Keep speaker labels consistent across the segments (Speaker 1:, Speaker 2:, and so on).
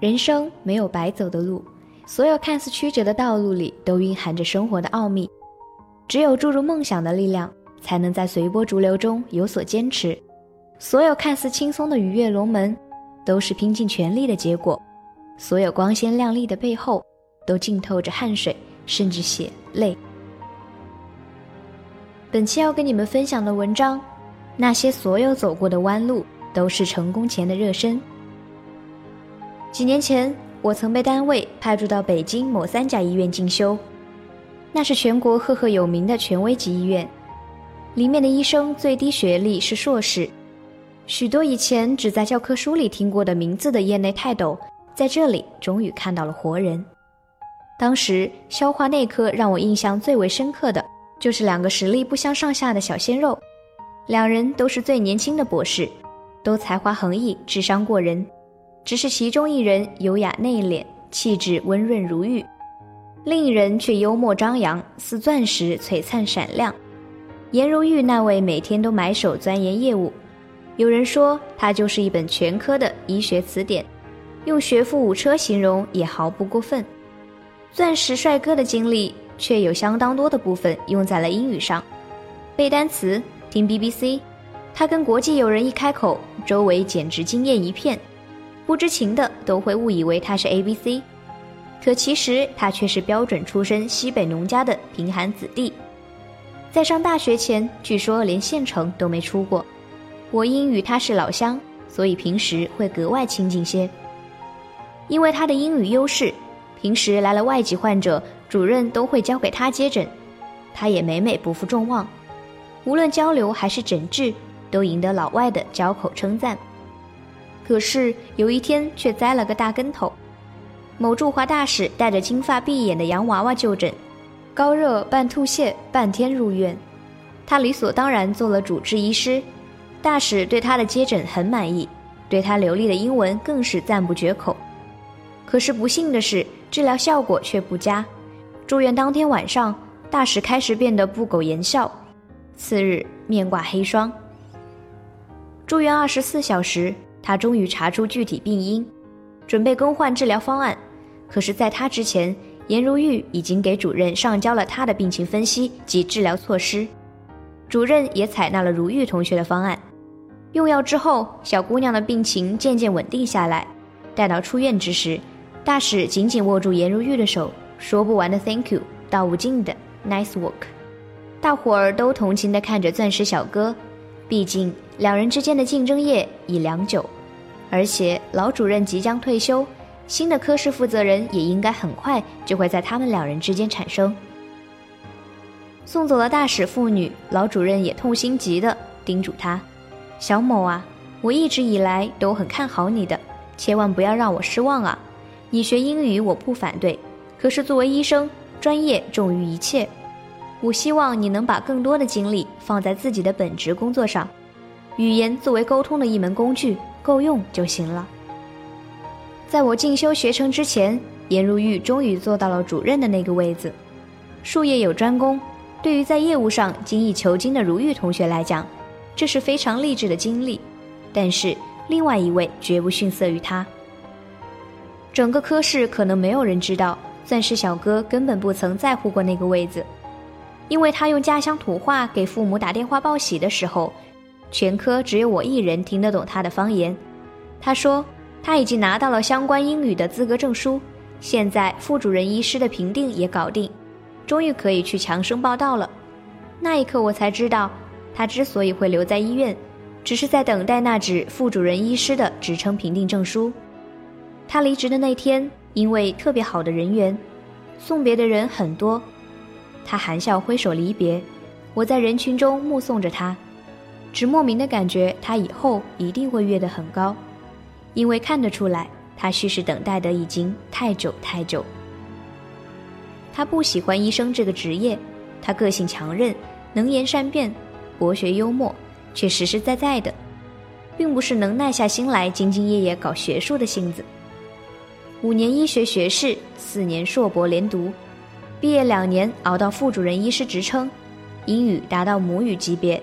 Speaker 1: 人生没有白走的路，所有看似曲折的道路里都蕴含着生活的奥秘。只有注入梦想的力量，才能在随波逐流中有所坚持。所有看似轻松的鱼跃龙门，都是拼尽全力的结果。所有光鲜亮丽的背后，都浸透着汗水，甚至血泪。本期要跟你们分享的文章，那些所有走过的弯路，都是成功前的热身。几年前，我曾被单位派驻到北京某三甲医院进修，那是全国赫赫有名的权威级医院，里面的医生最低学历是硕士，许多以前只在教科书里听过的名字的业内泰斗，在这里终于看到了活人。当时消化内科让我印象最为深刻的，就是两个实力不相上下的小鲜肉，两人都是最年轻的博士，都才华横溢，智商过人。只是其中一人优雅内敛，气质温润如玉；另一人却幽默张扬，似钻石璀璨闪亮。颜如玉那位每天都埋首钻研业务，有人说他就是一本全科的医学词典，用学富五车形容也毫不过分。钻石帅哥的经历却有相当多的部分用在了英语上，背单词、听 BBC，他跟国际友人一开口，周围简直惊艳一片。不知情的都会误以为他是 A B C，可其实他却是标准出身西北农家的贫寒子弟。在上大学前，据说连县城都没出过。我因与他是老乡，所以平时会格外亲近些。因为他的英语优势，平时来了外籍患者，主任都会交给他接诊，他也每每不负众望，无论交流还是诊治，都赢得老外的交口称赞。可是有一天却栽了个大跟头，某驻华大使带着金发碧眼的洋娃娃就诊，高热伴吐泻，半天入院。他理所当然做了主治医师，大使对他的接诊很满意，对他流利的英文更是赞不绝口。可是不幸的是，治疗效果却不佳。住院当天晚上，大使开始变得不苟言笑，次日面挂黑霜。住院二十四小时。他终于查出具体病因，准备更换治疗方案。可是，在他之前，颜如玉已经给主任上交了他的病情分析及治疗措施。主任也采纳了如玉同学的方案。用药之后，小姑娘的病情渐渐稳定下来。待到出院之时，大使紧紧握住颜如玉的手，说不完的 “thank you”，道无尽的 “nice work”。大伙儿都同情地看着钻石小哥。毕竟两人之间的竞争业已良久，而且老主任即将退休，新的科室负责人也应该很快就会在他们两人之间产生。送走了大使父女，老主任也痛心极的叮嘱他：“小某啊，我一直以来都很看好你的，千万不要让我失望啊！你学英语我不反对，可是作为医生，专业重于一切。”我希望你能把更多的精力放在自己的本职工作上，语言作为沟通的一门工具，够用就行了。在我进修学成之前，颜如玉终于坐到了主任的那个位子。术业有专攻，对于在业务上精益求精的如玉同学来讲，这是非常励志的经历。但是另外一位绝不逊色于他。整个科室可能没有人知道，钻石小哥根本不曾在乎过那个位子。因为他用家乡土话给父母打电话报喜的时候，全科只有我一人听得懂他的方言。他说他已经拿到了相关英语的资格证书，现在副主任医师的评定也搞定，终于可以去强生报道了。那一刻我才知道，他之所以会留在医院，只是在等待那纸副主任医师的职称评定证书。他离职的那天，因为特别好的人缘，送别的人很多。他含笑挥手离别，我在人群中目送着他，只莫名的感觉他以后一定会跃得很高，因为看得出来，他蓄势等待的已经太久太久。他不喜欢医生这个职业，他个性强韧，能言善辩，博学幽默，却实实在在的，并不是能耐下心来兢兢业业搞学术的性子。五年医学学士，四年硕博连读，毕业两年熬到副主任医师职称，英语达到母语级别，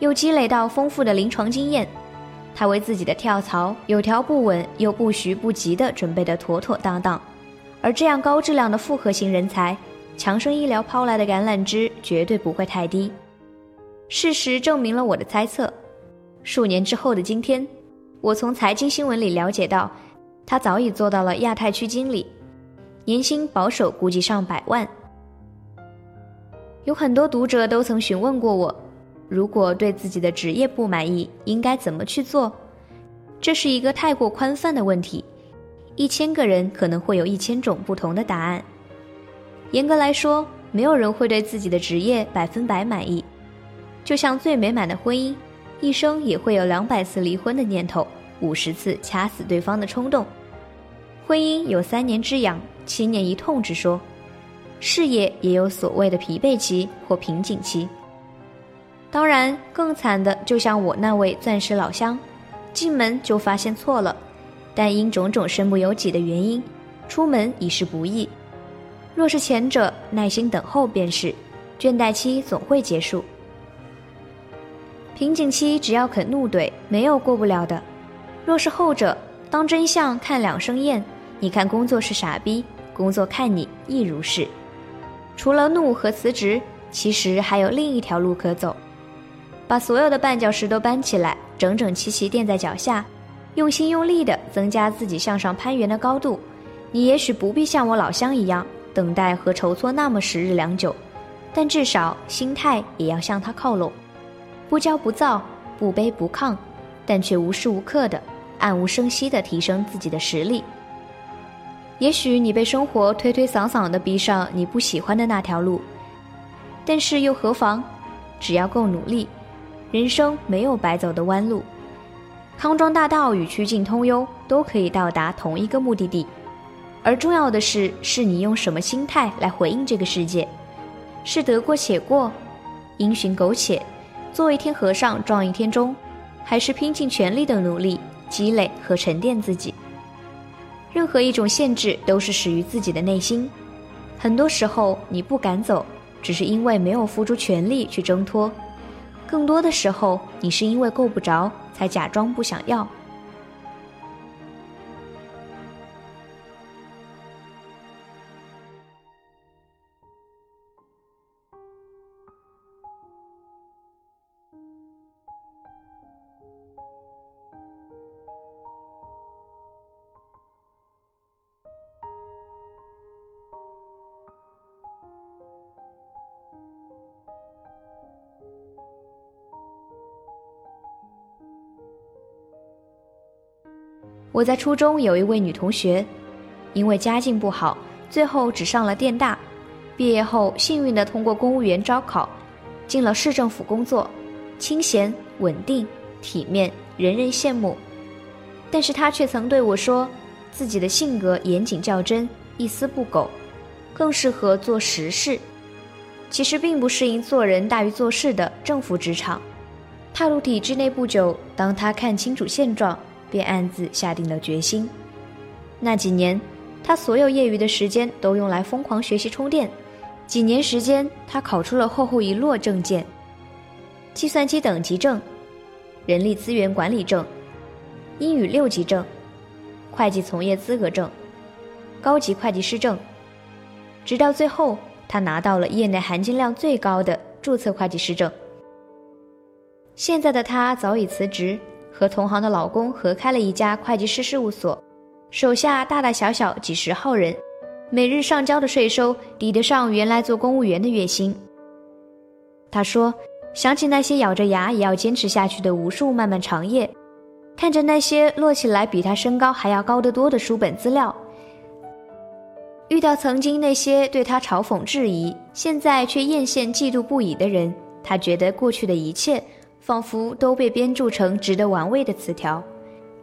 Speaker 1: 又积累到丰富的临床经验，他为自己的跳槽有条不紊又不徐不急地准备得妥妥当当。而这样高质量的复合型人才，强生医疗抛来的橄榄枝绝对不会太低。事实证明了我的猜测。数年之后的今天，我从财经新闻里了解到。他早已做到了亚太区经理，年薪保守估计上百万。有很多读者都曾询问过我，如果对自己的职业不满意，应该怎么去做？这是一个太过宽泛的问题，一千个人可能会有一千种不同的答案。严格来说，没有人会对自己的职业百分百满意，就像最美满的婚姻，一生也会有两百次离婚的念头，五十次掐死对方的冲动。婚姻有三年之痒，七年一痛之说，事业也有所谓的疲惫期或瓶颈期。当然，更惨的就像我那位钻石老乡，进门就发现错了，但因种种身不由己的原因，出门已是不易。若是前者，耐心等候便是，倦怠期总会结束。瓶颈期只要肯怒怼，没有过不了的。若是后者，当真相看两生厌。你看，工作是傻逼，工作看你亦如是。除了怒和辞职，其实还有另一条路可走。把所有的绊脚石都搬起来，整整齐齐垫在脚下，用心用力地增加自己向上攀援的高度。你也许不必像我老乡一样等待和筹措那么时日良久，但至少心态也要向他靠拢，不骄不躁，不卑不亢，但却无时无刻的暗无声息地提升自己的实力。也许你被生活推推搡搡的逼上你不喜欢的那条路，但是又何妨？只要够努力，人生没有白走的弯路。康庄大道与曲径通幽都可以到达同一个目的地，而重要的是，是你用什么心态来回应这个世界？是得过且过，因循苟且，做一天和尚撞一天钟，还是拼尽全力的努力积累和沉淀自己？任何一种限制都是始于自己的内心，很多时候你不敢走，只是因为没有付出全力去挣脱；更多的时候，你是因为够不着，才假装不想要。我在初中有一位女同学，因为家境不好，最后只上了电大。毕业后，幸运地通过公务员招考，进了市政府工作，清闲、稳定、体面，人人羡慕。但是她却曾对我说，自己的性格严谨较真，一丝不苟，更适合做实事。其实并不适应做人大于做事的政府职场。踏入体制内不久，当她看清楚现状。便暗自下定了决心。那几年，他所有业余的时间都用来疯狂学习充电。几年时间，他考出了厚厚一摞证件：计算机等级证、人力资源管理证、英语六级证、会计从业资格证、高级会计师证。直到最后，他拿到了业内含金量最高的注册会计师证。现在的他早已辞职。和同行的老公合开了一家会计师事务所，手下大大小小几十号人，每日上交的税收抵得上原来做公务员的月薪。他说：“想起那些咬着牙也要坚持下去的无数漫漫长夜，看着那些摞起来比他身高还要高得多的书本资料，遇到曾经那些对他嘲讽质疑，现在却艳羡嫉妒不已的人，他觉得过去的一切仿佛都被编著成值得玩味的词条。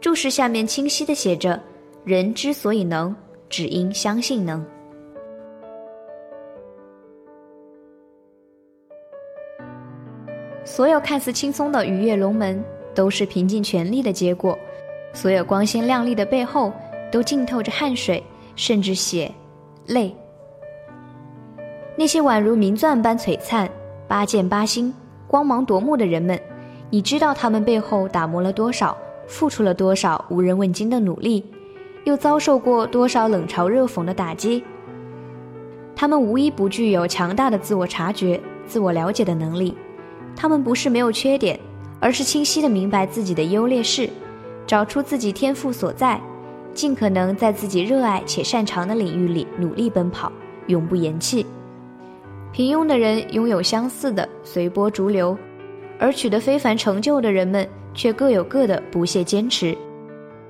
Speaker 1: 注释下面清晰地写着：“人之所以能，只因相信能。”所有看似轻松的鱼跃龙门，都是拼尽全力的结果；所有光鲜亮丽的背后，都浸透着汗水，甚至血。泪，那些宛如明钻般璀璨、八剑八星、光芒夺目的人们，你知道他们背后打磨了多少，付出了多少无人问津的努力，又遭受过多少冷嘲热讽的打击？他们无一不具有强大的自我察觉、自我了解的能力。他们不是没有缺点，而是清晰的明白自己的优劣势，找出自己天赋所在。尽可能在自己热爱且擅长的领域里努力奔跑，永不言弃。平庸的人拥有相似的随波逐流，而取得非凡成就的人们却各有各的不懈坚持。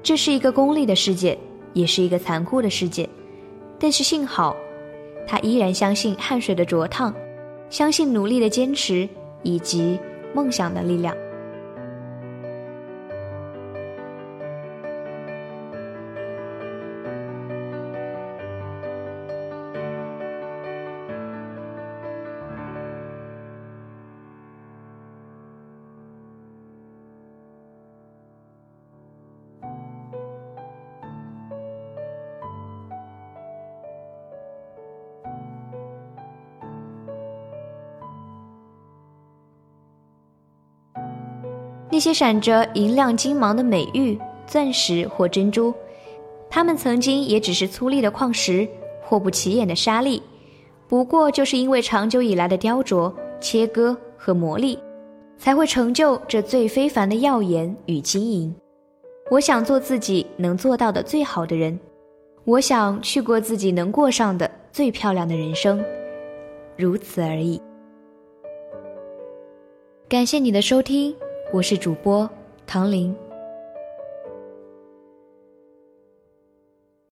Speaker 1: 这是一个功利的世界，也是一个残酷的世界。但是幸好，他依然相信汗水的灼烫，相信努力的坚持以及梦想的力量。那些闪着银亮金芒的美玉、钻石或珍珠，它们曾经也只是粗粝的矿石或不起眼的沙粒，不过就是因为长久以来的雕琢、切割和磨砺，才会成就这最非凡的耀眼与晶莹。我想做自己能做到的最好的人，我想去过自己能过上的最漂亮的人生，如此而已。感谢你的收听。我是主播唐林。